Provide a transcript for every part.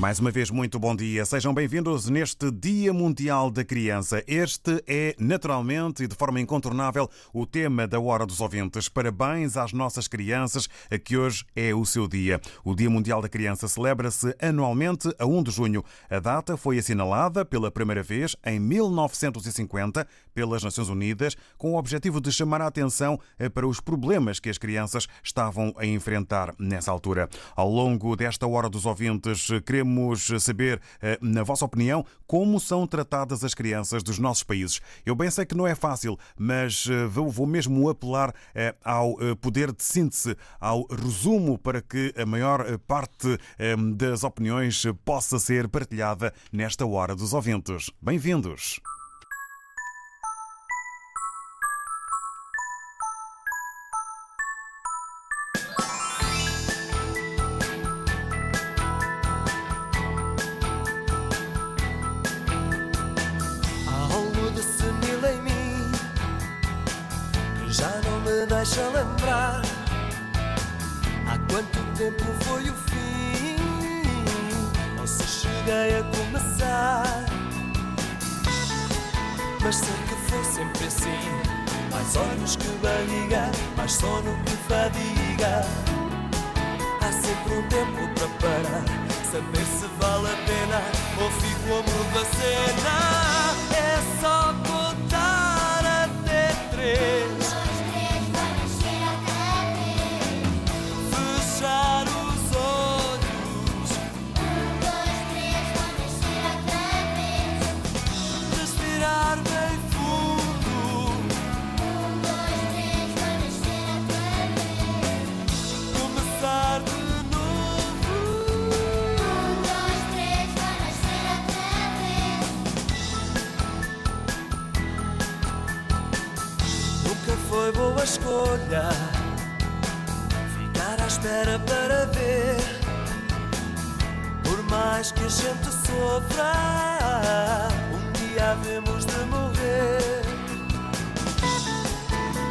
Mais uma vez, muito bom dia. Sejam bem-vindos neste Dia Mundial da Criança. Este é, naturalmente e de forma incontornável, o tema da Hora dos Ouvintes. Parabéns às nossas crianças, que hoje é o seu dia. O Dia Mundial da Criança celebra-se anualmente a 1 de junho. A data foi assinalada pela primeira vez em 1950 pelas Nações Unidas, com o objetivo de chamar a atenção eh, para os problemas que as crianças estavam a enfrentar nessa altura. Ao longo desta Hora dos Ouvintes, queremos Queremos saber, eh, na vossa opinião, como são tratadas as crianças dos nossos países. Eu bem sei que não é fácil, mas eh, vou mesmo apelar eh, ao poder de síntese, ao resumo, para que a maior parte das opiniões possa ser partilhada nesta hora dos ouvintes. Bem-vindos. Assim Mais olhos que barriga Mais sono que fadiga. Há sempre um tempo para parar Saber se vale a pena Ou fico a mundo da cena. É só contar até três boa escolha ficar à espera para ver. Por mais que a gente sofra, um dia havemos de morrer.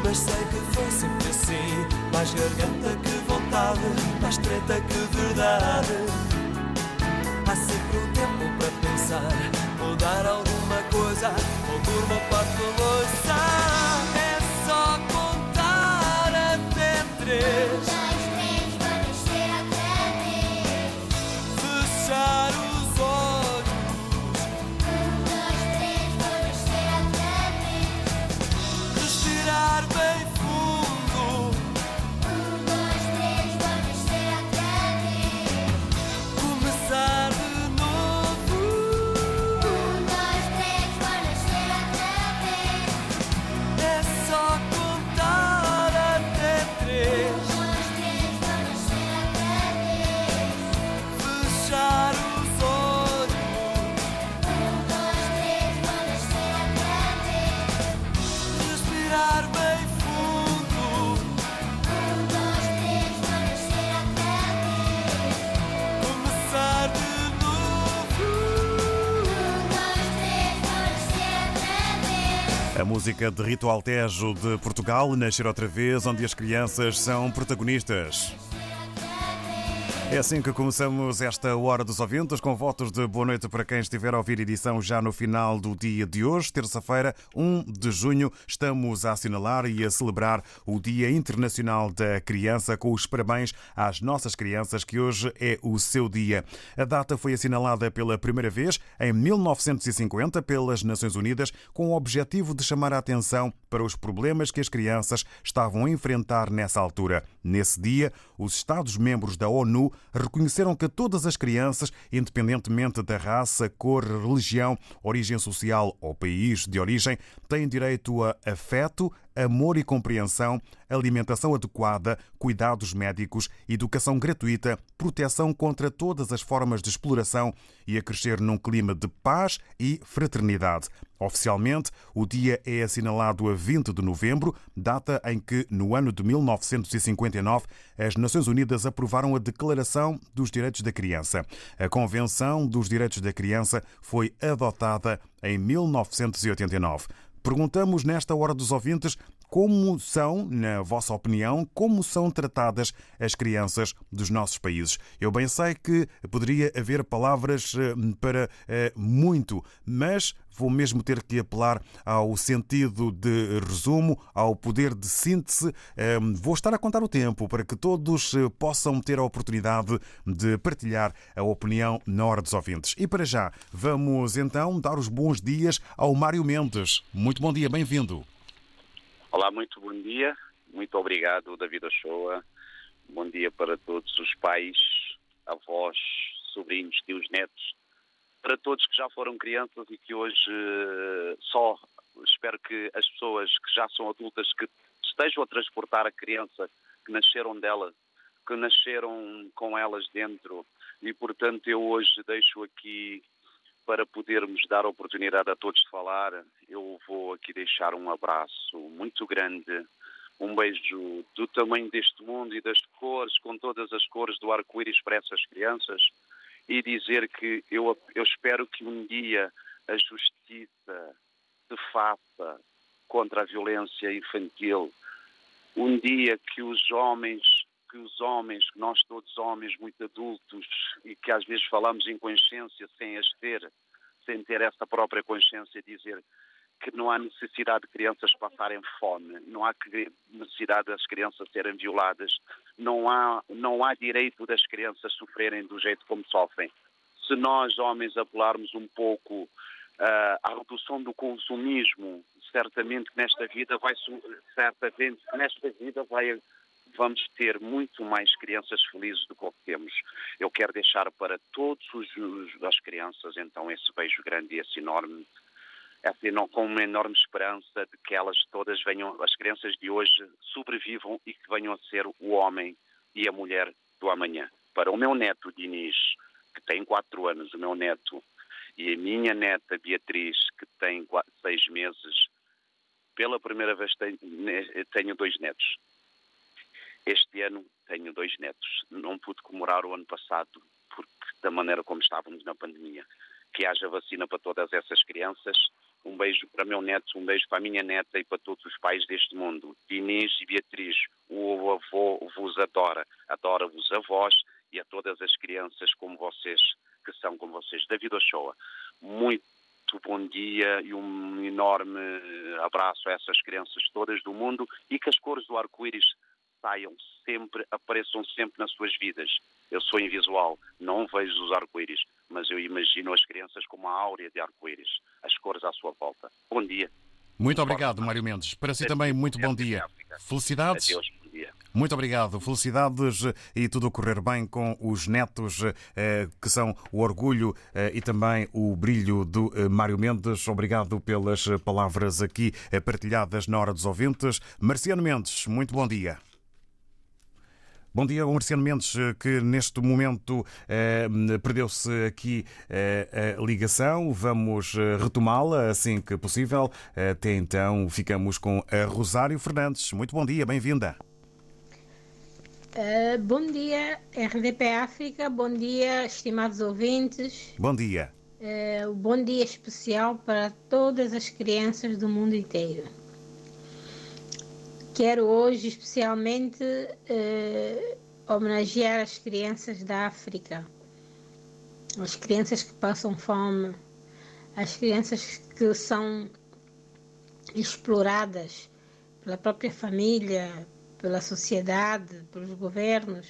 Mas sei que foi sempre assim: mais garganta que vontade, mais treta que verdade. Há sempre um tempo para pensar, mudar alguma coisa, ou durma o pato música de Rito Altejo de Portugal, Nascer Outra Vez, onde as crianças são protagonistas. É assim que começamos esta Hora dos Ouvintes, com votos de boa noite para quem estiver a ouvir edição já no final do dia de hoje, terça-feira, 1 de junho. Estamos a assinalar e a celebrar o Dia Internacional da Criança, com os parabéns às nossas crianças, que hoje é o seu dia. A data foi assinalada pela primeira vez em 1950 pelas Nações Unidas, com o objetivo de chamar a atenção para os problemas que as crianças estavam a enfrentar nessa altura. Nesse dia, os Estados-membros da ONU reconheceram que todas as crianças, independentemente da raça, cor, religião, origem social ou país de origem, têm direito a afeto, amor e compreensão, alimentação adequada, cuidados médicos, educação gratuita, proteção contra todas as formas de exploração e a crescer num clima de paz e fraternidade. Oficialmente, o dia é assinalado a 20 de novembro, data em que, no ano de 1959, as Nações Unidas aprovaram a Declaração dos Direitos da Criança. A Convenção dos Direitos da Criança foi adotada em 1989. Perguntamos nesta hora dos ouvintes como são, na vossa opinião, como são tratadas as crianças dos nossos países. Eu bem sei que poderia haver palavras eh, para eh, muito, mas vou mesmo ter que apelar ao sentido de resumo, ao poder de síntese. Eh, Vou estar a contar o tempo para que todos possam ter a oportunidade de partilhar a opinião na hora dos ouvintes. E para já, vamos então dar os bons dias ao Mário Mendes. Muito bom dia, bem-vindo. Olá, muito bom dia. Muito obrigado, David Ochoa. Bom dia para todos os pais, avós, sobrinhos, tios, netos, para todos que já foram crianças e que hoje eh, só espero que as pessoas que já são adultas que estejam a transportar a criança que nasceram dela, que nasceram com elas dentro e portanto eu hoje deixo aqui para podermos dar oportunidade a todos de falar, eu vou aqui deixar um abraço muito grande, um beijo do tamanho deste mundo e das cores, com todas as cores do arco-íris para essas crianças, e dizer que eu, eu espero que um dia a justiça se faça contra a violência infantil, um dia que os homens que os homens, que nós todos homens muito adultos e que às vezes falamos em consciência sem as ter, sem ter essa própria consciência, dizer que não há necessidade de crianças passarem fome, não há necessidade das crianças serem violadas, não há, não há direito das crianças sofrerem do jeito como sofrem. Se nós, homens, apelarmos um pouco ah, à redução do consumismo, certamente nesta vida vai certamente nesta vida vai vamos ter muito mais crianças felizes do que o que temos. Eu quero deixar para os- as crianças então esse beijo grande e esse enorme essa eno- com uma enorme esperança de que elas todas venham, as crianças de hoje sobrevivam e que venham a ser o homem e a mulher do amanhã. Para o meu neto Diniz, que tem quatro anos, o meu neto, e a minha neta Beatriz, que tem qua- seis meses, pela primeira vez tenho, tenho dois netos. Este ano tenho dois netos. Não pude comemorar o ano passado porque da maneira como estávamos na pandemia. Que haja vacina para todas essas crianças. Um beijo para meu neto, um beijo para a minha neta e para todos os pais deste mundo. Inês e Beatriz, o avô vos adora, adora-vos avós e a todas as crianças como vocês, que são como vocês. David Ochoa, muito bom dia e um enorme abraço a essas crianças todas do mundo e que as cores do arco-íris sempre nas suas vidas. Eu sou invisual, não vejo os arco-íris, mas eu imagino as crianças com uma áurea de arco-íris, as cores à sua volta. Bom dia. Muito obrigado, Mário Mendes. Para si também, muito bom dia. Felicidades. Adeus, bom dia. Muito obrigado. Felicidades e tudo correr bem com os netos, eh, que são o orgulho eh, e também o brilho do eh, Mário Mendes. Obrigado pelas palavras aqui partilhadas na hora dos ouvintes. Marciano Mendes, muito bom dia. Bom dia, o Marciano Mendes, eh, que neste momento eh, perdeu-se aqui eh, a ligação. Vamos eh, retomá-la assim que possível. Até então, ficamos com a Rosário Fernandes. Muito bom dia, bem-vinda. Uh, bom dia, RDP África. Bom dia, estimados ouvintes. Bom dia. Uh, um bom dia especial para todas as crianças do mundo inteiro. Quero hoje especialmente uh, homenagear as crianças da África, as crianças que passam fome, as crianças que são exploradas pela própria família, pela sociedade, pelos governos,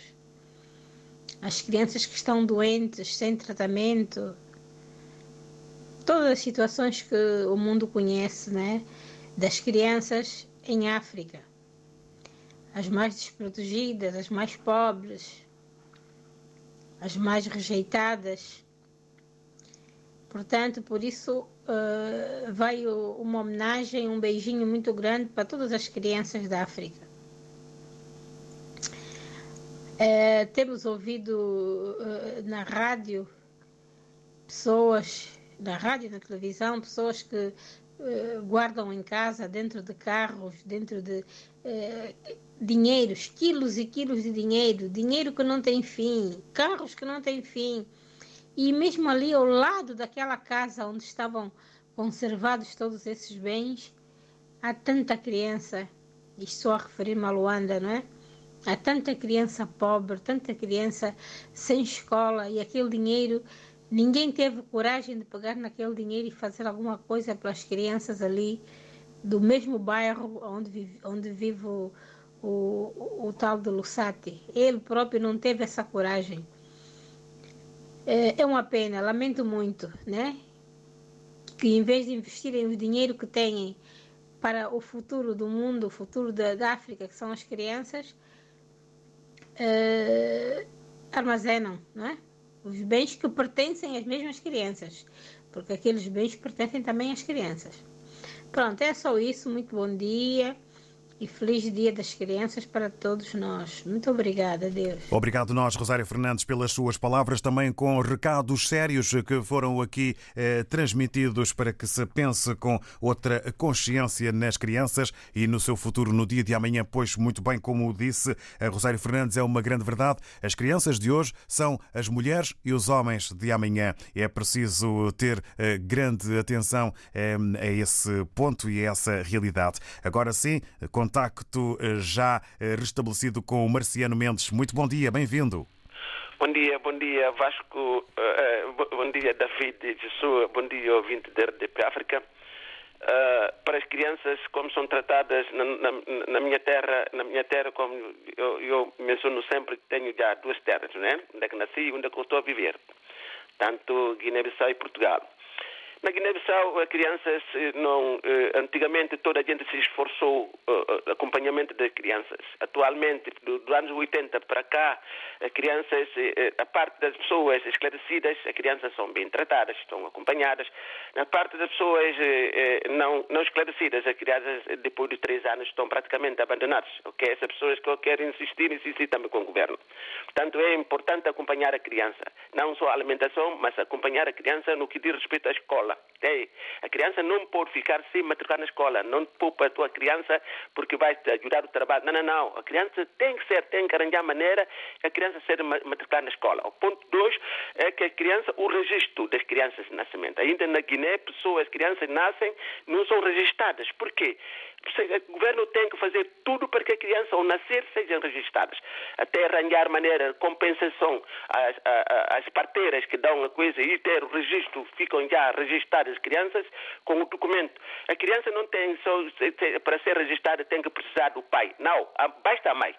as crianças que estão doentes, sem tratamento, todas as situações que o mundo conhece, né? Das crianças em África, as mais desprotegidas, as mais pobres. as mais rejeitadas. Portanto, por isso uh, vai o- uma homenagem, um beijinho muito grande para todas as crianças da África. Eh, temos ouvido eh, na rádio pessoas, na rádio na televisão, pessoas que guardam em casa, dentro de carros, dentro de dinheiros, quilos e quilos de dinheiro, dinheiro que não tem fim, carros que não têm fim. E mesmo ali ao lado daquela casa onde estavam conservados todos esses bens, há tanta criança, e estou a referir-me a Luanda, não é? Há tanta criança pobre, tanta criança sem escola e aquele dinheiro, ninguém teve coragem de pegar naquele dinheiro e fazer alguma coisa pelas crianças ali do mesmo bairro onde onde vive o, o, tal de Lusati. Ele próprio não teve essa coragem. É, é uma pena, lamento muito, né? Que em vez de investirem o dinheiro que têm para o futuro do mundo, o futuro da, da África, que são as crianças, eh, armazenam não é? os bens que pertencem às mesmas crianças, porque aqueles bens pertencem também às crianças. Pronto, é só isso. Muito bom dia e feliz Dia das Crianças para todos nós. Muito obrigada, Deus. Obrigado nós, Rosário Fernandes, pelas suas palavras, também com recados sérios que foram aqui eh, transmitidos para que se pense com outra consciência nas crianças e no seu futuro no dia de amanhã, pois muito bem como disse a Rosário Fernandes, é uma grande verdade. As crianças de hoje são as mulheres e os homens de amanhã. É preciso ter eh, grande atenção eh, a esse ponto e a essa realidade. Agora sim, contacto eh, já eh, restabelecido com o Marciano Mendes. Muito bom dia, bem-vindo. Bom dia, bom dia Vasco, eh, bo- bom dia David Jesus, bom dia ouvinte da RDP África. Para as crianças, como são tratadas na, na- na minha terra, na minha terra, como eu, eu menciono sempre, tenho já duas terras, né? Onde é que nasci e onde é que eu estou a viver. Tanto Guiné-Bissau e Portugal. Na Guiné-Bissau, as crianças eh, não. eh, Antigamente toda a gente se esforçou eh, eh, acompanhamento das crianças. Atualmente, do- dos anos 80 para cá, as crianças, eh, eh, a parte das pessoas esclarecidas, as crianças são bem tratadas, estão acompanhadas. Na parte das pessoas eh, eh, não, não esclarecidas, as crianças, eh, depois de três anos, estão praticamente abandonadas. Ok? Essas pessoas que querem insistir, insistir também com o governo. Portanto, é importante acompanhar a criança. Não só a alimentação, mas acompanhar a criança no que diz respeito à escola. Ok? A criança não pode ficar sem matricular na escola. Não poupa a tua criança porque vai te ajudar o trabalho. Não, não, não. A criança tem que ser, tem que arranjar maneira a criança ma- matriculada na escola. O ponto dois é que a criança, o registro das crianças de nascimento. Ainda na Guiné, pessoas, crianças nascem, não são registradas. Por quê? Porque O governo tem que fazer tudo para que a criança, ao nascer, sejam registradas. Até arranjar maneira, compensação às, a- às parteiras que dão a coisa e ter o registro, ficam já registradas as crianças com o documento. A criança não tem só, para ser registrada, tem que precisar do pai. Não, a- basta a mãe.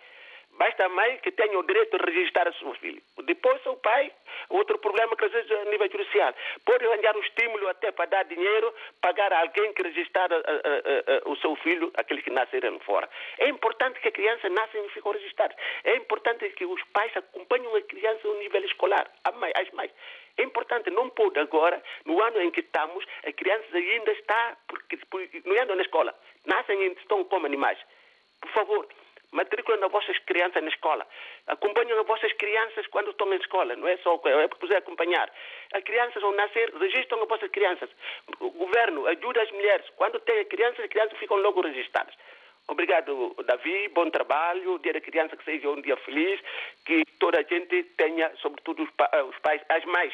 Basta a mãe que tenha o direito de registrar o seu filho. Depois o pai, outro problema que às vezes é a nível judicial. Pode arranjar um estímulo até para dar dinheiro, pagar a alguém que registrar a- a- a- a- o seu filho, aqueles que nasceram fora. É importante que a criança nasça e fique registrada. É importante que os pais acompanhem a criança no nível escolar, a mãe, as mães. É importante, não pode agora, no ano em que estamos, as crianças ainda estão, porque, porque não andam na escola, nascem e estão como animais. Por favor, matriculem as vossas crianças na escola. Acompanhem as vossas crianças quando estão na escola. Não é só é poder acompanhar. As crianças ao nascer registram as vossas crianças. O governo ajuda as mulheres. Quando tem crianças, as crianças ficam logo registradas. Obrigado, Davi. Bom trabalho. Dia da criança que seja um dia feliz. Que toda a gente tenha, sobretudo os, pa- os pais, as mães,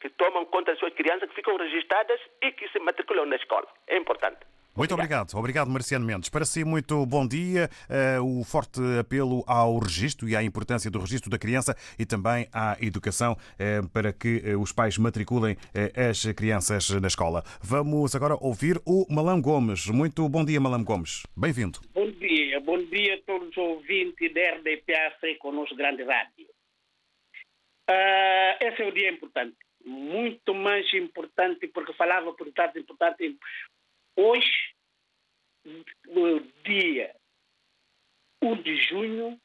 que tomam conta das suas crianças, que ficam registradas e que se matriculam na escola. É importante. Muito obrigado. Obrigado, Marciano Mendes. Para si, muito bom dia. Eh, o forte apelo ao registro e à importância do registro da criança e também à educação eh, para que eh, os pais matriculem as crianças na escola. Vamos agora ouvir o Malam Gomes. Muito bom dia, Malam Gomes. Bem-vindo. Bom dia, bom dia a todos os ouvintes da RDP África nos grande rádio. Ah, esse é um dia importante, muito mais importante, porque falava por dados importantes. Hoje, dia 1 de junho,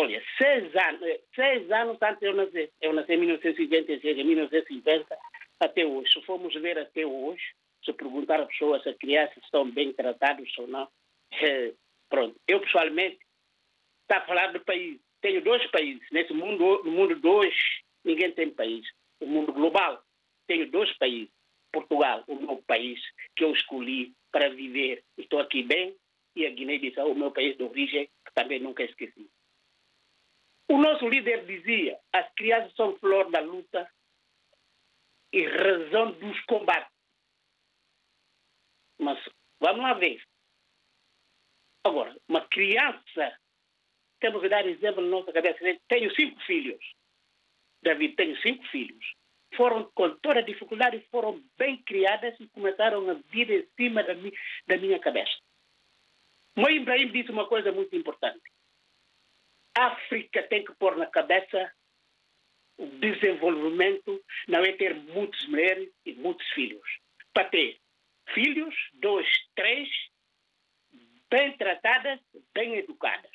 Olha, seis anos, seis anos antes eu nascer. Eu nasci em 1956, em 1950, até hoje. Se formos ver até hoje, se perguntar às pessoas se as crianças estão bem tratadas ou não, eh, pronto. Eu, pessoalmente, está a falar do país. Tenho dois países. Nesse mundo, no mundo dois, ninguém tem país. O mundo global, tenho dois países. Portugal, o meu país, que eu escolhi para viver. Estou aqui bem. E a Guiné-Bissau, o meu país de origem, que também nunca esqueci. O nosso líder dizia: as crianças são flor da luta e razão dos combates. Mas vamos lá ver. Agora, uma criança, temos que dar exemplo na nossa cabeça. Tenho cinco filhos. David, tenho cinco filhos. Foram com toda a dificuldade, foram bem criadas e começaram a vir em cima da, mi da minha cabeça. Mãe Ibrahim disse uma coisa muito importante. A África tem que pôr na cabeça o desenvolvimento, não é ter muitas mulheres e muitos filhos. Para ter filhos, dois, três, bem tratadas, bem educadas.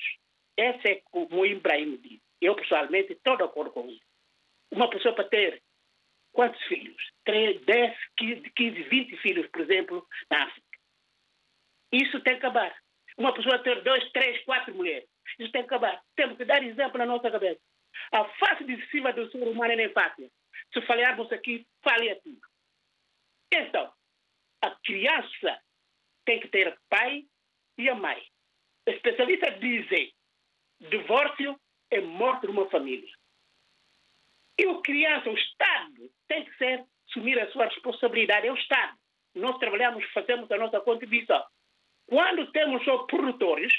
Esse é como o Ibrahim disse. Eu, pessoalmente, estou de acordo com isso. Uma pessoa para ter quantos filhos? 3, 10, 15, 15, 20 filhos, por exemplo, na África. Isso tem que acabar. Uma pessoa ter dois, três, quatro mulheres. Isso tem que acabar. Temos que dar exemplo na nossa cabeça. A face de cima do ser humano é fácil. Se falharmos aqui, fale aqui. Então, a criança tem que ter pai e a mãe. Especialistas dizem divórcio é morte de uma família. E o criança, o Estado, tem que ser, assumir a sua responsabilidade. É o Estado. Nós trabalhamos, fazemos a nossa contribuição. Quando temos só produtores,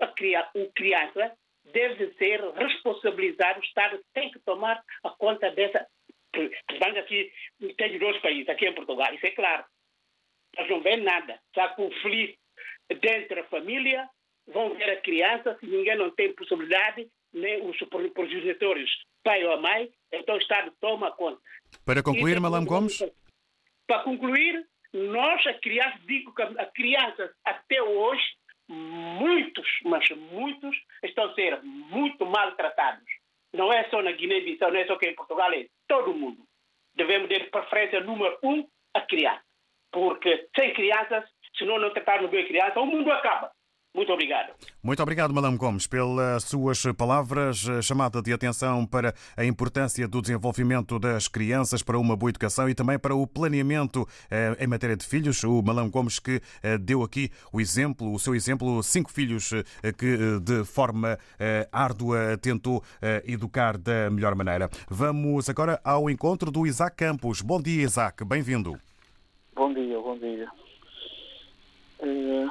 a criança, o criança deve ser responsabilizado, o Estado tem que tomar a conta dessa. Portanto, aqui tem dois países, aqui em Portugal, isso é claro. Mas não vê nada. Há conflito dentro da família, vão ver a criança, se ninguém não tem possibilidade, nem os progenitores, pai ou a mãe, então o Estado toma conta. Para concluir, Malam Gomes? Para concluir, nós, a criança, digo que a criança até hoje, muitos, mas muitos, estão a ser muito maltratados. Não é só na Guiné-Bissau, não é só aqui em Portugal, é todo mundo. Devemos dar preferência número um à criança. Porque sem crianças, se não, não tratarmos bem a criança, o mundo acaba. Muito obrigado. Muito obrigado, Madame Gomes, pelas suas palavras, eh, chamada de atenção para a importância do desenvolvimento das crianças, para uma boa educação e também para o planeamento eh, em matéria de filhos. O Madame Gomes que eh, deu aqui o exemplo, o seu exemplo, cinco filhos que de forma árdua tentou educar da melhor maneira. Vamos agora ao encontro do Isaac Campos. Bom dia, Isaac, bem-vindo. Bom dia, bom dia. Eh,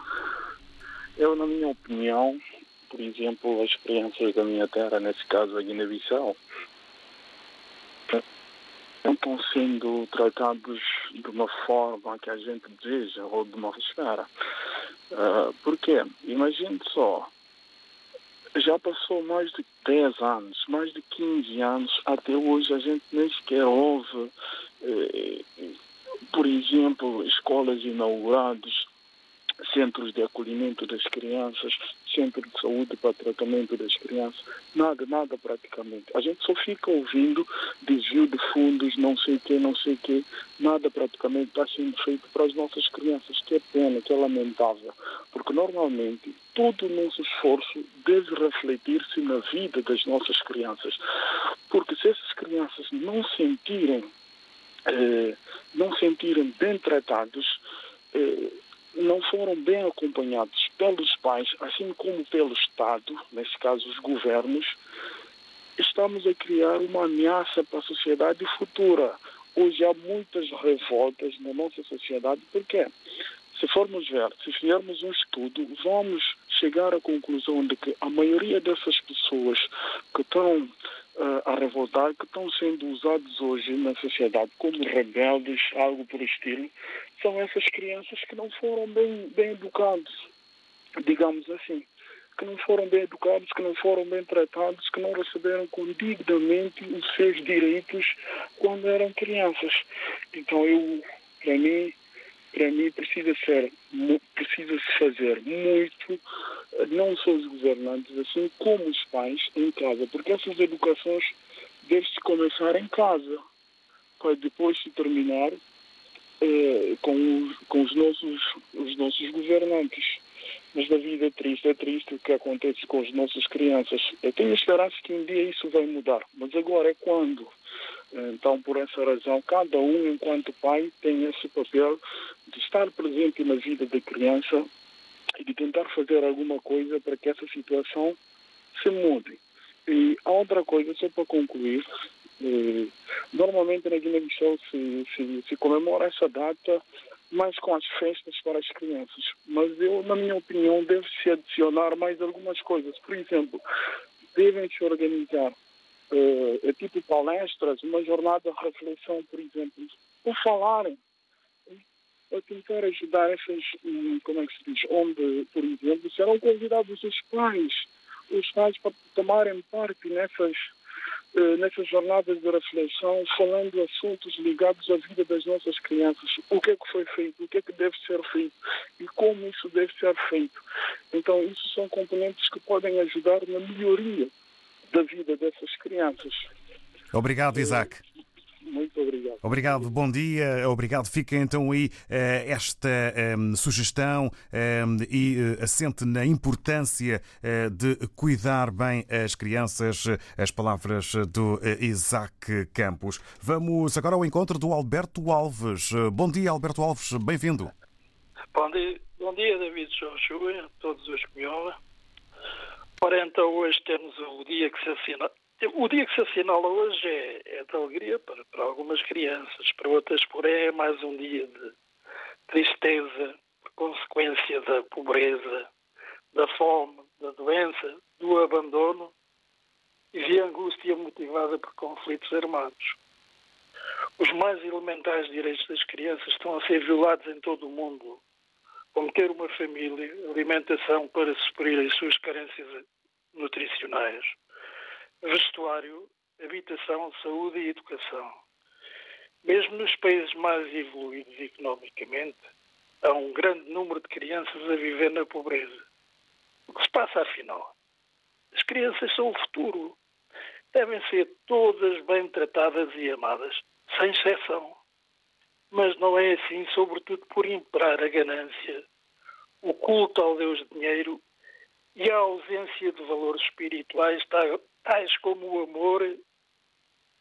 Eu, na minha opinião, por exemplo, as crianças da minha terra, nesse caso a Guiné-Bissau, não estão sendo tratados de uma forma que a gente deseja ou de uma espera. Uh, por quê? Imagine só, já passou mais de 10 anos, mais de 15 anos, até hoje a gente nem sequer ouve, eh, por exemplo, escolas inauguradas, centros de acolhimento das crianças, centro de saúde para tratamento das crianças, nada, nada praticamente. A gente só fica ouvindo desvio de fundos, não sei o que, não sei o que, nada praticamente está sendo feito para as nossas crianças, que é pena, que é lamentável, porque normalmente todo o nosso esforço deve refletir-se na vida das nossas crianças, porque se essas crianças não sentirem, eh, não sentirem bem tratados, eh, não foram bem acompanhados pelos pais, assim como pelo Estado, nesse caso os governos, estamos a criar uma ameaça para a sociedade futura. Hoje há muitas revoltas na nossa sociedade, porque se formos ver, se fizermos um estudo, vamos chegar à conclusão de que a maioria dessas pessoas que estão uh, a revoltar, que estão sendo usados hoje na sociedade como rebeldes, algo por estilo, são essas crianças que não foram bem, bem educados, digamos assim, que não foram bem educados, que não foram bem tratados, que não receberam condignamente os seus direitos quando eram crianças. Então eu, para mim, para mim precisa ser, precisa se fazer muito não só os governantes, assim como os pais em casa, porque essas educações devem-se começar em casa, para depois se terminar eh, com, os, com os, nossos, os nossos governantes. Mas a vida é triste, é triste o que acontece com as nossas crianças. Eu tenho esperança que um dia isso vai mudar, mas agora é quando? Então, por essa razão, cada um, enquanto pai, tem esse papel de estar presente na vida da criança e de tentar fazer alguma coisa para que essa situação se mude. E a outra coisa, só para concluir, normalmente na Guiné-Bissau se, se, se comemora essa data mais com as festas para as crianças. Mas eu, na minha opinião, deve-se adicionar mais algumas coisas. Por exemplo, devem-se organizar é tipo palestras, uma jornada de reflexão, por exemplo, por falarem, a tentar ajudar essas, hum, como é que se diz, onde, por exemplo, serão convidados os pais, os pais para tomarem parte nessas, nessas jornadas de reflexão, falando assuntos ligados à vida das nossas crianças, o que é que foi feito, o que é que deve ser feito e como isso deve ser feito. Então, isso são componentes que podem ajudar na melhoria da vida dessas crianças. Obrigado, Isaac. Muito obrigado. Obrigado, bom dia, obrigado. Fica então aí eh, esta eh, sugestão eh, e eh, assente na importância eh, de cuidar bem as crianças, as palavras do Isaac Campos. Vamos agora ao encontro do Alberto Alves. Bom dia, Alberto Alves, bem-vindo. Bom dia, bom dia David Joshua, todos os que me ouvem. Ora, então hoje temos o dia que se assinala. O dia que se assinala hoje é, é de alegria para, para algumas crianças, para outras, porém, é mais um dia de tristeza, consequência da pobreza, da fome, da doença, do abandono e de angústia motivada por conflitos armados. Os mais elementares direitos das crianças estão a ser violados em todo o mundo, como ter uma família, alimentação para suprir as suas carências nutricionais, vestuário, habitação, saúde e educação. Mesmo nos países mais evoluídos economicamente, há um grande número de crianças a viver na pobreza. O que se passa afinal? As crianças são o futuro. Devem ser todas bem tratadas e amadas, sem exceção. Mas não é assim, sobretudo por imperar a ganância, o culto ao Deus dinheiro e a ausência de valores espirituais tais como o amor,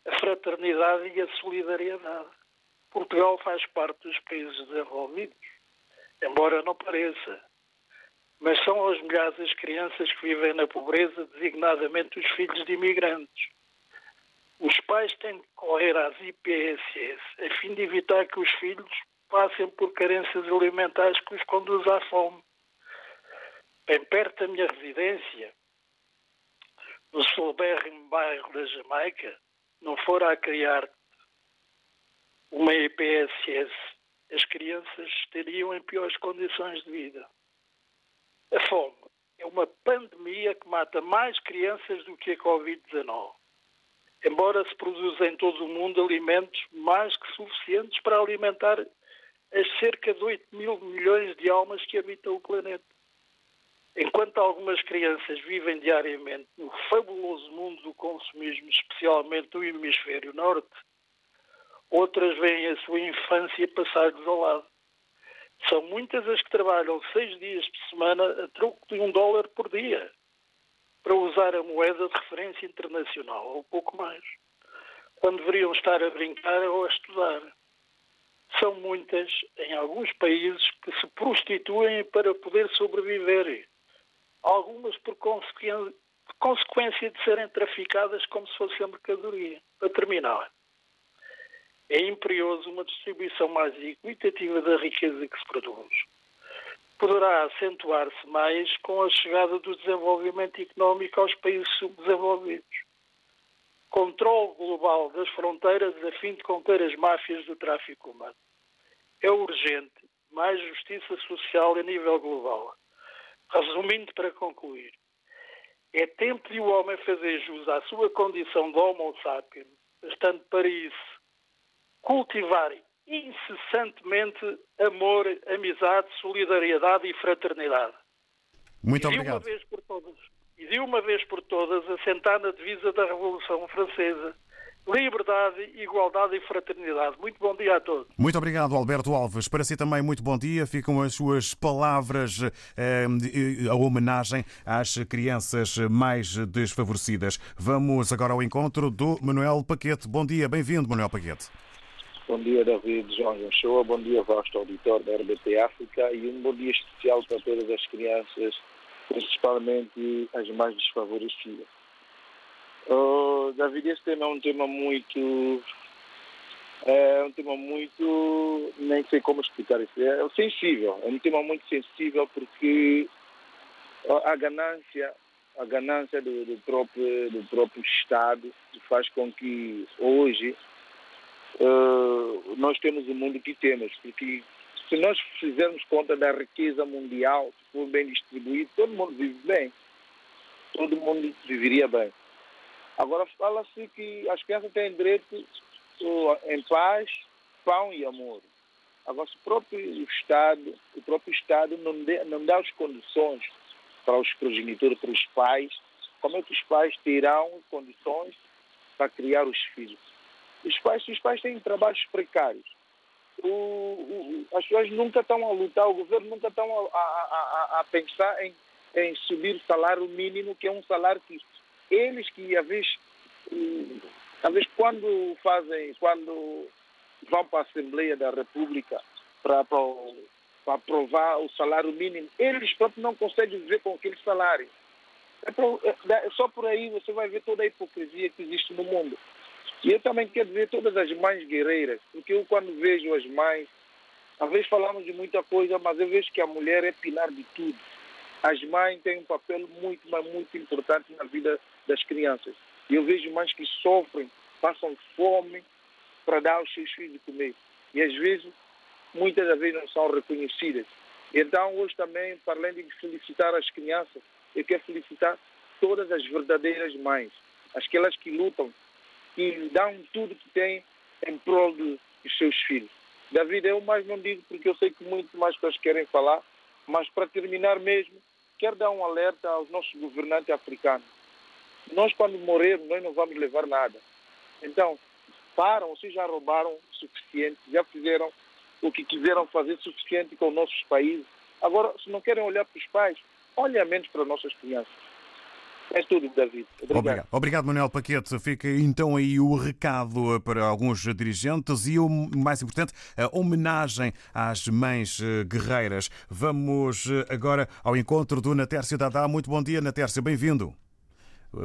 a fraternidade e a solidariedade. Portugal faz parte dos países desenvolvidos, embora não pareça. Mas são aos milhares as crianças que vivem na pobreza, designadamente os filhos de imigrantes. Os pais têm de correr às IPSS a fim de evitar que os filhos passem por carências alimentares que os conduzem à fome. Bem perto da minha residência, no celebérrimo bairro da Jamaica, não fora a criar uma IPSS, as crianças estariam em piores condições de vida. A fome é uma pandemia que mata mais crianças do que a Covid-19. Embora se produza em todo o mundo alimentos mais que suficientes para alimentar as cerca de 8 mil milhões de almas que habitam o planeta. Enquanto algumas crianças vivem diariamente no fabuloso mundo do consumismo, especialmente no hemisfério norte, outras veem a sua infância passar-lhes ao lado. São muitas as que trabalham seis dias por semana a troco de um dólar por dia para usar a moeda de referência internacional, ou pouco mais, quando deveriam estar a brincar ou a estudar. São muitas, em alguns países, que se prostituem para poder sobreviver. Algumas por consequência, de serem traficadas como se fosse a mercadoria. Para terminar, é imperioso uma distribuição mais equitativa da riqueza que se produz. Poderá acentuar-se mais com a chegada do desenvolvimento económico aos países subdesenvolvidos. Controle global das fronteiras a fim de conter as máfias do tráfico humano. É urgente mais justiça social a nível global. Resumindo para concluir, é tempo de o homem fazer jus à sua condição de homo sapiens, bastante para isso cultivar incessantemente amor, amizade, solidariedade e fraternidade. Muito e de obrigado. uma vez por todas, e de uma vez por todas assentar na divisa da Revolução Francesa liberdade, igualdade e fraternidade. Muito bom dia a todos. Muito obrigado, Alberto Alves. Para si também, muito bom dia. Ficam as suas palavras, eh, a homenagem às crianças mais desfavorecidas. Vamos agora ao encontro do Manuel Paquete. Bom dia, bem-vindo, Manuel Paquete. Bom dia, David João Shoa. Bom dia, vasto auditor da RBT África. E um bom dia especial para todas as crianças, principalmente as mais desfavorecidas. Oh, David, este tema é um tema muito. É um tema muito. Nem sei como explicar isso. É sensível. É um tema muito sensível porque a ganância, a ganância do, do próprio, do próprio Estado faz com que hoje uh, nós temos o mundo que temos. Porque se nós fizermos conta da riqueza mundial, se for bem distribuído, todo mundo vive bem. Todo mundo viveria bem. Agora fala-se que as crianças têm direito em paz, pão e amor. Agora, se o próprio Estado, o próprio Estado não, dê, não dá as condições para os progenitores, para os pais, como é que os pais terão condições para criar os filhos? Os pais, os pais têm trabalhos precários. O, o, as pessoas nunca estão a lutar, o governo nunca estão a, a, a, a pensar em, em subir o salário mínimo, que é um salário que eles que às vezes, às vezes quando fazem, quando vão para a Assembleia da República para, para, para aprovar o salário mínimo, eles próprios não conseguem viver com aquele salário. É, por, é só por aí você vai ver toda a hipocrisia que existe no mundo. E eu também quero ver todas as mães guerreiras, porque eu quando vejo as mães, às vezes falamos de muita coisa, mas eu vejo que a mulher é pilar de tudo. As mães têm um papel muito, mas muito importante na vida das crianças. E eu vejo mães que sofrem, passam fome para dar aos seus filhos de comer. E às vezes, muitas das vezes não são reconhecidas. Então, hoje também, para além de felicitar as crianças, eu quero felicitar todas as verdadeiras mães, aquelas que lutam, que dão tudo que têm em prol dos seus filhos. David, eu mais não digo porque eu sei que muito mais pessoas querem falar, mas para terminar mesmo, quero dar um alerta aos nossos governantes africanos. Nós, quando morrermos, nós não vamos levar nada. Então, param, vocês já roubaram o suficiente, já fizeram o que quiseram fazer suficiente com os nossos países. Agora, se não querem olhar para os pais, olhem menos para as nossas crianças. É tudo, David. Obrigado. Obrigado, Obrigado Manuel Paquete. Fica então aí o recado para alguns dirigentes e o mais importante, a homenagem às mães eh, guerreiras. Vamos eh, agora ao encontro do Natércio Dadá. Muito bom dia, Natércio, bem-vindo.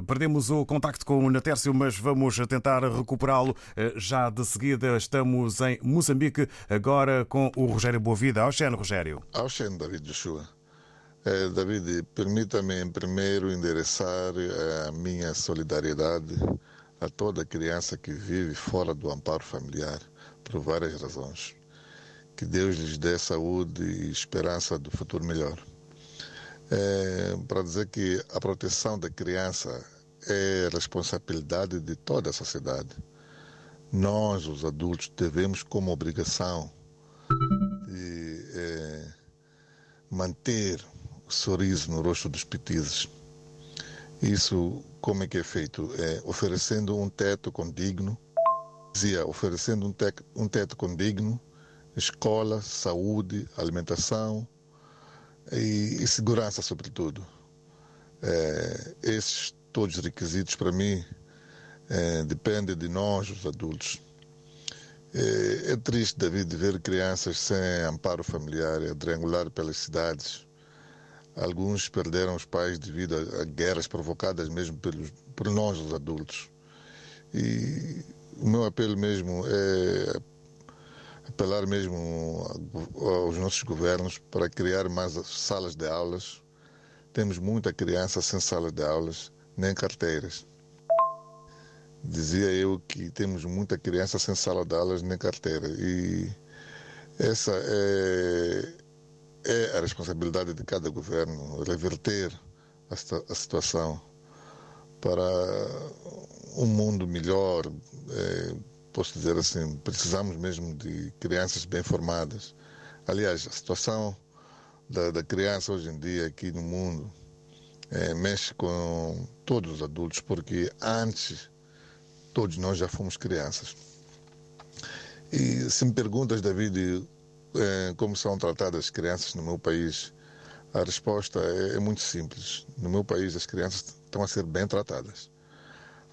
Perdemos o contacto com o Natércio, mas vamos tentar recuperá-lo eh, já de seguida. Estamos em Moçambique, agora com o Rogério Boavida. Oxeno, Rogério. Oxeno, David Joshua. Eh, David, permita-me primeiro endereçar a minha solidariedade a toda criança que vive fora do amparo familiar, por várias razões. Que Deus lhes dê saúde e esperança do futuro melhor. É, para dizer que a proteção da criança é responsabilidade de toda a sociedade. Nós, os adultos, devemos, como obrigação, de é, manter sorriso no rosto dos petizes. Isso, como é que é feito? É, oferecendo um teto condigno, dizia, oferecendo um, te um teto condigno, escola, saúde, alimentação, e, e segurança, sobretudo. É, esses todos os requisitos, para mim, é, dependem de nós, os adultos. É, é, triste, David, ver crianças sem amparo familiar a triangular pelas cidades. Alguns perderam os pais devido a, a guerras provocadas mesmo pelos, por nós, os adultos. E o meu apelo mesmo é apelar mesmo aos nossos governos para criar mais salas de aulas. Temos muita criança sem salas de aulas, nem carteiras. Dizia eu que temos muita criança sem sala de aulas, nem carteira. E essa é, é a responsabilidade de cada governo, reverter a, a situação para um mundo melhor. É, posso dizer assim, precisamos mesmo de crianças bem formadas. Aliás, a situação da, da criança hoje em dia aqui no mundo eh, mexe com todos os adultos, porque antes todos nós já fomos crianças. E se me perguntas, David, como são tratadas as crianças no meu país, a resposta é, é muito simples. No meu país, as crianças estão a ser bem tratadas.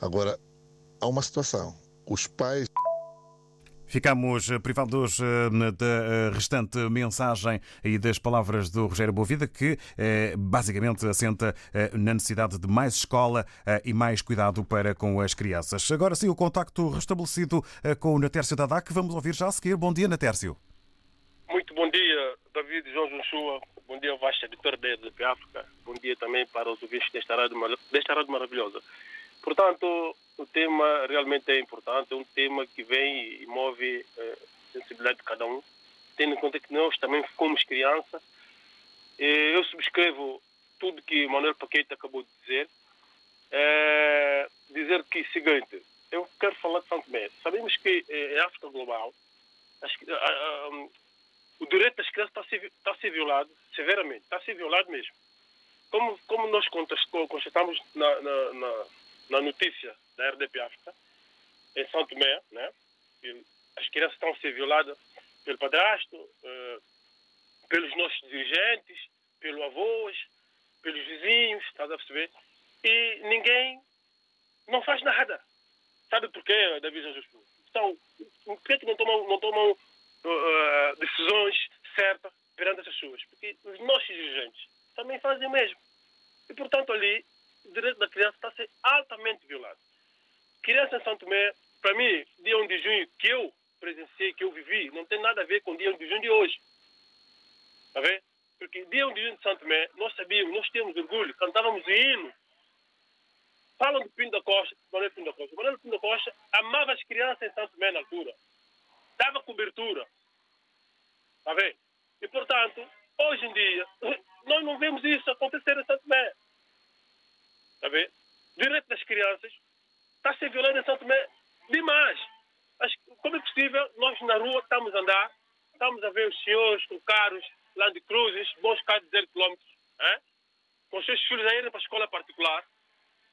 Agora, há uma situação: os pais. Ficamos eh, privados eh, da eh, restante mensagem e das palavras do Rogério Boavida, que eh, basicamente assenta eh, na necessidade de mais escola eh, e mais cuidado para com as crianças. Agora sim, o contacto restabelecido eh, com o Natércio Dadac, que vamos ouvir já a seguir. Bom dia, Natércio. David João Joshua. Bom dia, Vasta, editor da RDP África. Bom dia também para os ouvintes desta rádio, desta rádio maravilhosa. Portanto, o tema realmente é importante, é um tema que vem e move eh, a sensibilidade de cada um, tendo em conta que nós também fomos criança. Eh, eu subscrevo tudo que Manuel Paquete acabou de dizer. Eh, dizer que, seguinte, eu quero falar de Santo Tomé. Sabemos que eh, em África Global, as- a- a- o direito das crianças está a ser, está a ser violado severamente, está a ser violado mesmo. Como, como nós constatamos na, na, na, na notícia da RDP África, em São Tomé, né, as crianças estão a ser violadas pelo padrasto, eh, pelos nossos dirigentes, pelos avós, pelos vizinhos, estás a perceber? E ninguém não faz nada. Sabe por quê, David Jesus? Então, por que, que não tomam, não tomam eh, decisões certas perante essas pessoas? Porque os nossos dirigentes também fazem o mesmo. E, portanto, ali, o direito da criança está a ser altamente violado. Criança em São Tomé, para mim, dia 1 de junho, que eu presenciei, que eu vivi, não tem nada a ver com dia 1 de junho de hoje. Está a ver? Porque dia 1 de junho de São Tomé, nós sabíamos, nós tínhamos orgulho, cantávamos o hino. Falam do Pinto da Costa, Manuel Pinto da Costa. Manuel Pinto da Costa amava as crianças em São Tomé na altura. Dava cobertura. Está ver? E, portanto, hoje em dia, nós não vemos isso acontecer em São Tomé. Está ver? Direito das crianças está a ser violado em São Tomé demais. Que, como é possível, nós na rua estamos a andar, estamos a ver os senhores com carros, Land Cruisers, bons carros de 0 km, hein? com os seus filhos a irem para a escola particular.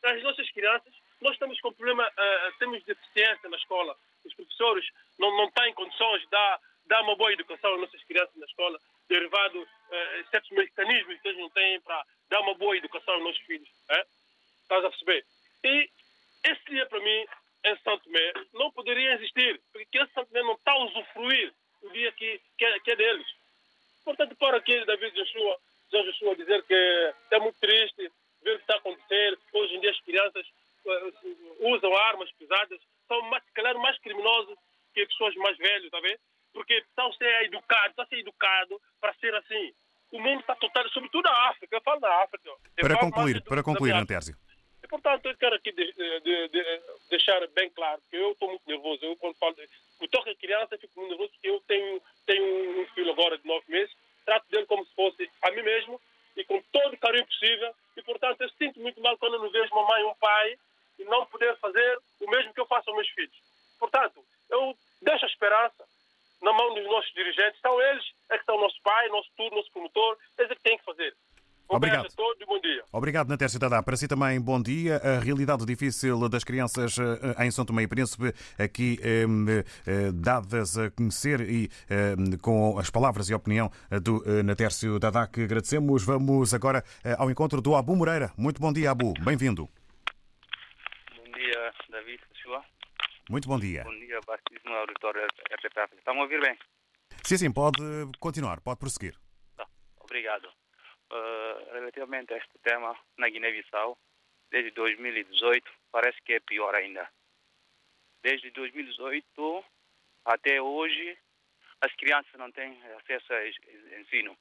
As nossas crianças, nós estamos com problema, ah, temos deficiência na escola. Os professores não, não têm condições de dar, dar uma boa educação às nossas crianças na escola, derivado a certos mecanismos que eles não têm para dar uma boa educação aos nossos filhos. hein? Estás a perceber? E esse dia, para mim, em Santo Tomé, não poderia existir, porque esse Santo Tomé não está a usufruir o dia que, que, é, que é deles. Portanto, para aqui, David Joshua, João Joshua dizer que é muito triste ver o que está a acontecer. Hoje em dia as crianças eh, usam armas pesadas, são mais, se calhar mais criminosos que pessoas mais velhas, está a ver? Porque estão a ser educados, estão a ser educados para ser assim. O mundo está total, sobretudo a África, eu falo da África. Para concluir, para concluir, Natércio. e, portanto, eu quero aqui de- de- de- deixar bem claro que eu estou muito nervoso. Eu, quando falo de o toque a criança, eu fico muito nervoso porque eu tenho, tenho um filho agora de nove meses, trato dele como se fosse a mim mesmo e com todo o carinho possível. E, portanto, eu sinto muito mal quando eu não vejo mamãe e um pai e não poder fazer o mesmo que eu faço aos meus filhos. Portanto, eu deixo a esperança na mão dos nossos dirigentes. São eles é que são nosso pai, nosso tudo, nosso promotor. Eles é que têm que fazer. Um Obrigado. a todos e bom dia. Obrigado, Natércio Dadá. Para si também, bom dia. A realidade difícil das crianças eh, em São Tomé e Príncipe, aqui eh, eh, dadas a conhecer e eh, com as palavras e a opinião do eh, Natércio Dadá, que agradecemos. Vamos agora ao encontro do Abu Moreira. Muito bom dia, Abu. Bem-vindo. Muito bom dia. Bom dia, batismo auditório RTP África. Estão a ouvir bem? Sim, sim, pode continuar, pode prosseguir. Obrigado. Uh, relativamente a este tema, na Guiné-Bissau, desde 2018, parece que é pior ainda. Desde 2018 até hoje, as crianças não têm acesso a ensino,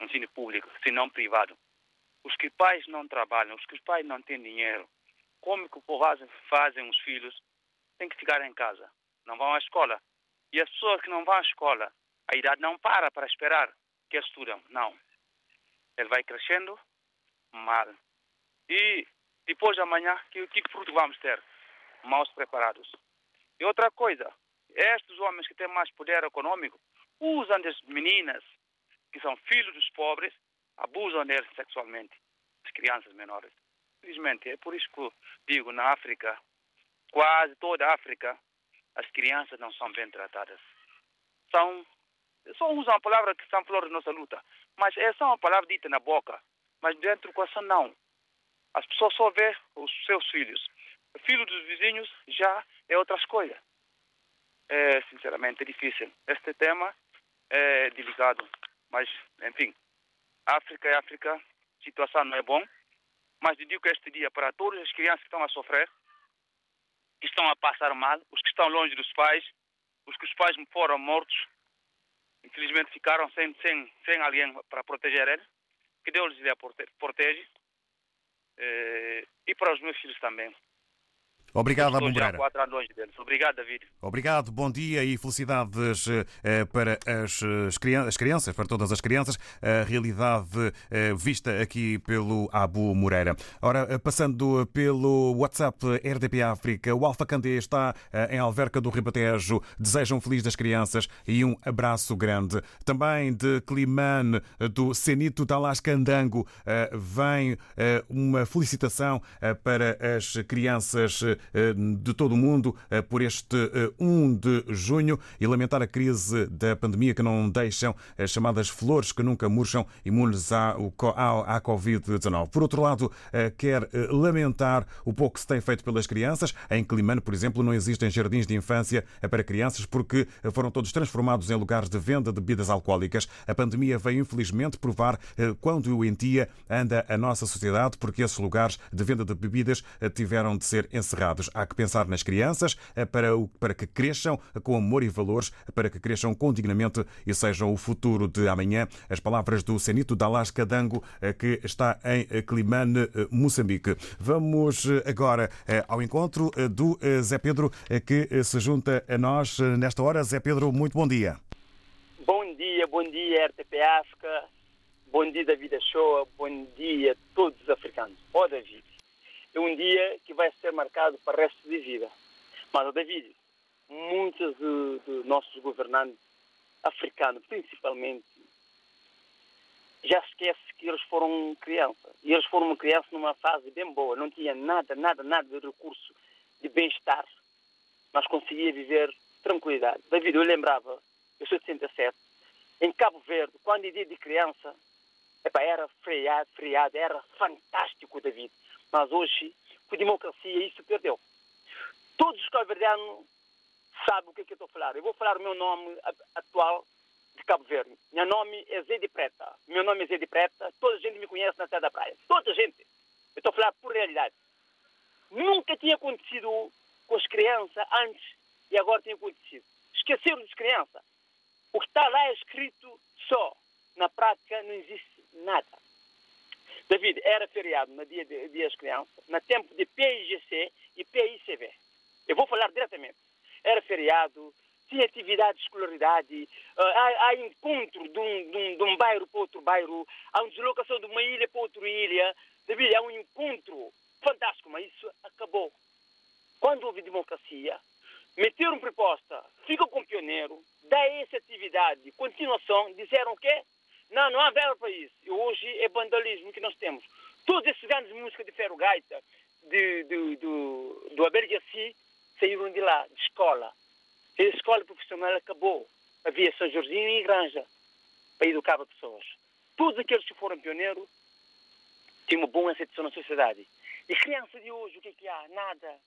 ensino público, senão privado. Os que pais não trabalham, os que os pais não têm dinheiro, como que fazem, fazem os filhos? Têm que ficar em casa, não vão à escola. E as pessoas que não vão à escola, a idade não para para esperar que estudam, não. Ele vai crescendo mal. E depois de amanhã, que, que fruto vamos ter? Mal preparados. E outra coisa, estes homens que têm mais poder econômico usam as meninas que são filhos dos pobres, abusam deles sexualmente, as crianças menores. Infelizmente, é por isso que digo, na África, quase toda a África, as crianças não são bem tratadas. São, só usam a palavra que são flores da nossa luta, mas é só uma palavra dita na boca, mas dentro do coração não. As pessoas só vê os seus filhos. O filho dos vizinhos já é outra escolha. É, sinceramente, é difícil. Este tema é delicado, mas, enfim, África é África, situação não é bom, mas dedico este dia para todas as crianças que estão a sofrer, que estão a passar mal, os que estão longe dos pais, os que os pais foram mortos, infelizmente ficaram sem, sem, sem alguém para proteger eles, que Deus lhes prote- protege, eh, e para os meus filhos também. Obrigado, já Moreira. quatro longe deles. Obrigado, David. Obrigado, bom dia e felicidades eh, para as, as crian- as crianças, para todas as crianças, a realidade eh, vista aqui pelo Abu Moreira. Ora, eh, passando pelo WhatsApp RDP África, o Alfa Candé está em Alverca do Ribatejo, deseja um feliz das crianças e um abraço grande. Também de Climane, do Senito Talas Candango, vem uma felicitação para as crianças de todo o mundo eh, por este eh, 1 de junho e lamentar a crise da pandemia que não deixam as chamadas flores que nunca murcham imunes à, o co- à, à Covid-19. Por outro lado, eh, quer eh, lamentar o pouco que se tem feito pelas crianças. Em Climane, por exemplo, não existem jardins de infância eh, para crianças porque eh, foram todos transformados em lugares de venda de bebidas alcoólicas. A pandemia veio, infelizmente, provar eh, quão doentia anda a nossa sociedade porque esses lugares de venda de bebidas eh, tiveram de ser encerrados. Há que pensar nas crianças eh, para, o- para que cresçam com amor e valores, para que cresçam com dignamente e sejam o futuro de amanhã. As palavras do Senito Dalas Cadango, eh, que está em eh, Climane, Moçambique. Vamos agora ao encontro do Zé Pedro, que se junta a nós nesta hora. Zé Pedro, muito bom dia. Bom dia, bom dia RTP África, bom dia David Shoa, bom dia a todos os africanos. Ó David, é um dia que vai ser marcado para o resto de vida. Mas, David, muitos de, nossos governantes africanos, principalmente, já esquece que eles foram criança. E eles foram uma criança numa fase bem boa, não tinha nada, nada, nada de recurso de bem-estar, mas conseguia viver tranquilidade. David, eu lembrava, eu sou de 67, em Cabo Verde, quando é dia de criança, epá, era feriado, feriado, era fantástico, David. Mas hoje, com democracia, isso perdeu. Todos os cabo-verdianos sabem o que, é que eu estou a falar. Eu vou falar o meu nome atual de Cabo Verde. Meu nome é Zé de Preta. Meu nome é Zé de Preta. Toda a gente me conhece na Terra da Praia. Toda a gente. Eu estou a falar por realidade. Nunca tinha acontecido com as crianças antes e agora tem acontecido. Esqueceram das crianças. O que está lá é escrito só. Na prática não existe nada. David, era feriado no dia, de, das crianças, no tempo de PIGC e PICV. Eu vou falar diretamente. Era feriado, tinha atividade de escolaridade, ah, há, há encontro de um, de, um, de um bairro para outro bairro, há uma deslocação de uma ilha para outra ilha. David, há um encontro fantástico, mas isso acabou. Quando houve democracia, meteram proposta, fica com pioneiro, dá essa atividade, continuação, disseram o quê? Não, não há verba para isso. E hoje é vandalismo que nós temos. Todos esses grandes músicas de Ferro Gaita, de, de, do, do Abel saíram de lá, de escola. E a escola profissional acabou. Havia São Jorginho e Granja para educar as pessoas. Todos aqueles que foram pioneiros tinham uma boa aceitação na sociedade. E criança de hoje, o que, é que há? Nada.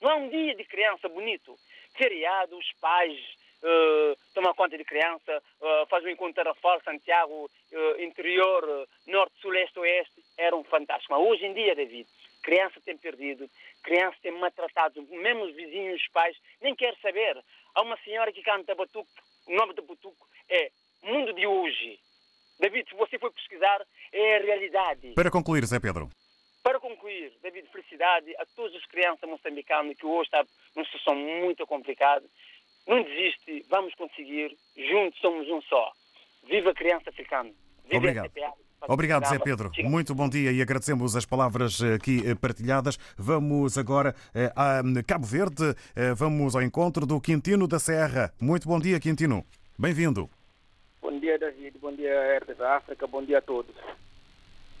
Não há um dia de criança bonito. Feriado, os pais uh, tomam conta de criança, uh, fazem um encontro Tarrafal, Santiago, uh, interior, norte, sul, este, oeste. Era um fantástico. Mas hoje em dia, David, criança tem perdido, criança tem maltratado, mesmo os vizinhos, os pais, nem quer saber. Há uma senhora que canta Batuco, o nome de Batuco é Mundo de Hoje. David, se você for pesquisar, é a realidade. Para concluir, Zé Pedro. Para concluir, David, felicidade a todas as crianças moçambicanas que hoje estão numa situação muito complicada. Não desiste, vamos conseguir, juntos somos um só. Viva a criança africana. Viva Obrigado. a CPA. Obrigado, Zé Pedro. Muito bom dia e agradecemos as palavras eh, aqui eh, partilhadas. Vamos agora eh, a hum, Cabo Verde. Vamos ao encontro do Quintino da Serra. Muito bom dia, Quintino. Bem-vindo. Bom dia, dia, David. Bom dia, RTP África. Bom dia a todos.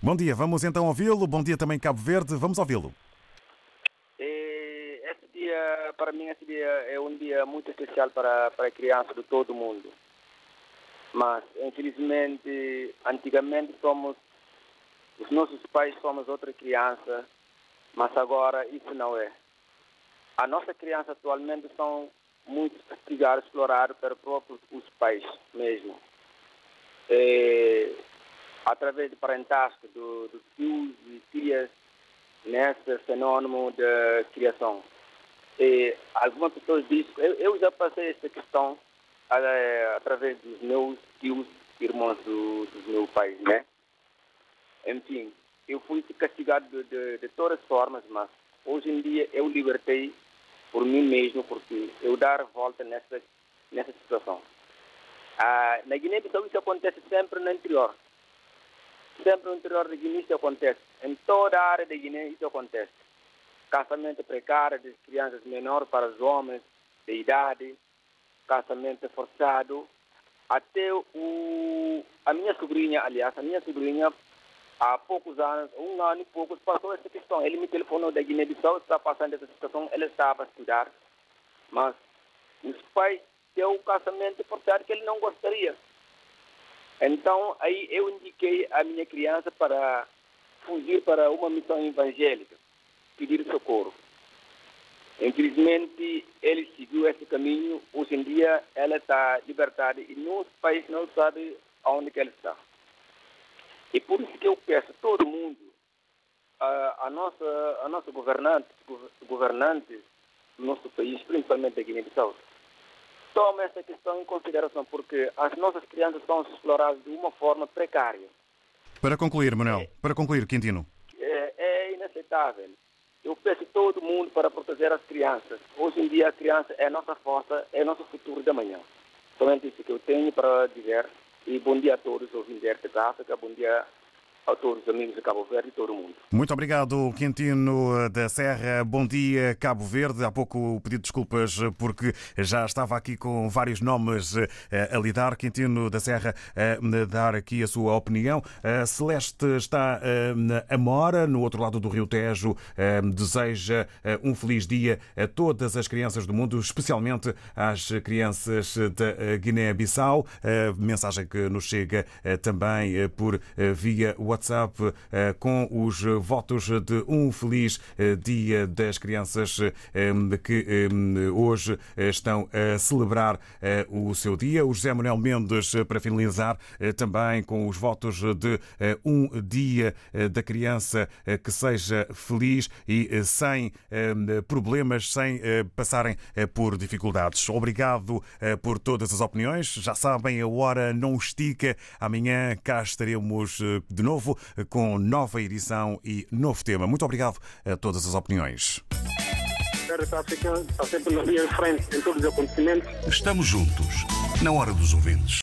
Bom dia, vamos então ouvi-lo. Bom dia também, Cabo Verde. Vamos ouvi-lo. Dia, para mim, esse dia é um dia muito especial para, para crianças de todo mundo. Mas, infelizmente, antigamente somos, os nossos pais somos outra criança, mas agora isso não é. A nossa criança atualmente são muito castigados, explorados pelos próprios os pais mesmo. É, através de parentesco do- dos tios e tias nesse fenômeno de criação. E algumas pessoas dizem, eu, eu já passei essa questão eh, através dos meus tios, irmãos do, dos meus pais, né? Enfim, eu fui castigado de, de, de todas as formas, mas hoje em dia eu libertei por mim mesmo, porque eu dar volta nessa, nessa situação. Ah, na Guiné-Bissau isso acontece sempre no interior. Sempre no interior da Guiné isso acontece. Em toda a área da Guiné isso acontece. Casamento precário de crianças menores para os homens de idade, casamento forçado. Até o, a minha sobrinha, aliás, a minha sobrinha, há poucos anos, um ano e poucos, passou essa questão. Ele me telefonou da Guiné-Bissau, está passando essa situação, ele estava a estudar, mas os pais deu o casamento forçado que ele não gostaria. Então, aí eu indiquei a minha criança para fugir para uma missão evangélica, pedir socorro. Infelizmente, ele seguiu esse caminho. Hoje em dia, ela está libertada e nosso país não sabe aonde que ela está. E por isso que eu peço a todo mundo, a, a nossa, a nossa governante, gov- governantes do nosso país, principalmente a Guiné-Bissau, tome essa questão em consideração, porque as nossas crianças são exploradas de uma forma precária. Para concluir, Manuel, para concluir, Quintino. É, é inaceitável. Eu peço todo mundo para proteger as crianças. Hoje em dia a criança é nossa força, é nosso futuro da manhã. Somente isso que eu tenho para dizer. E bom dia a todos, ouvintes da África, bom dia a todos os amigos de Cabo Verde e todo mundo. Muito obrigado, Quintino da Serra. Bom dia, Cabo Verde. Há pouco pedi desculpas porque já estava aqui com vários nomes eh, a lidar. Quintino da Serra a dar aqui a sua opinião. A Celeste está eh, na Amora, no outro lado do Rio Tejo. Eh, Deseja eh, um feliz dia a todas as crianças do mundo, especialmente às crianças da eh, Guiné-Bissau. Mensagem que nos chega eh, também eh, por eh, via WhatsApp eh, com os votos de um feliz eh, Dia das Crianças eh, que eh, hoje eh, estão a celebrar eh, o seu dia. O José Manuel Mendes, eh, para finalizar, eh, também com os votos de eh, um Dia eh, da Criança eh, que seja feliz e eh, sem eh, problemas, sem eh, passarem eh, por dificuldades. Obrigado eh, por todas as opiniões. Já sabem, a hora não estica. Amanhã cá estaremos eh, de novo eh, com nova edição e novo tema. Muito obrigado a todas as opiniões. RTP África está sempre na linha de frente em todos os acontecimentos. Estamos juntos, na hora dos ouvintes.